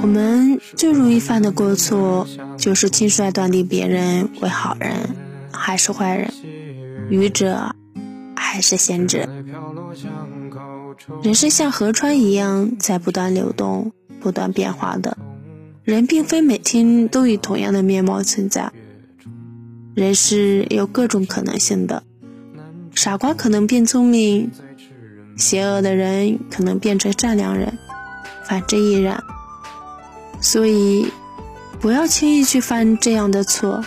我们最容易犯的过错就是轻率断定别人为好人还是坏人，愚者还是贤者。人生像河川一样在不断流动、不断变化的。人并非每天都以同样的面貌存在，人是有各种可能性的。傻瓜可能变聪明，邪恶的人可能变成善良人，反之亦然。所以，不要轻易去犯这样的错。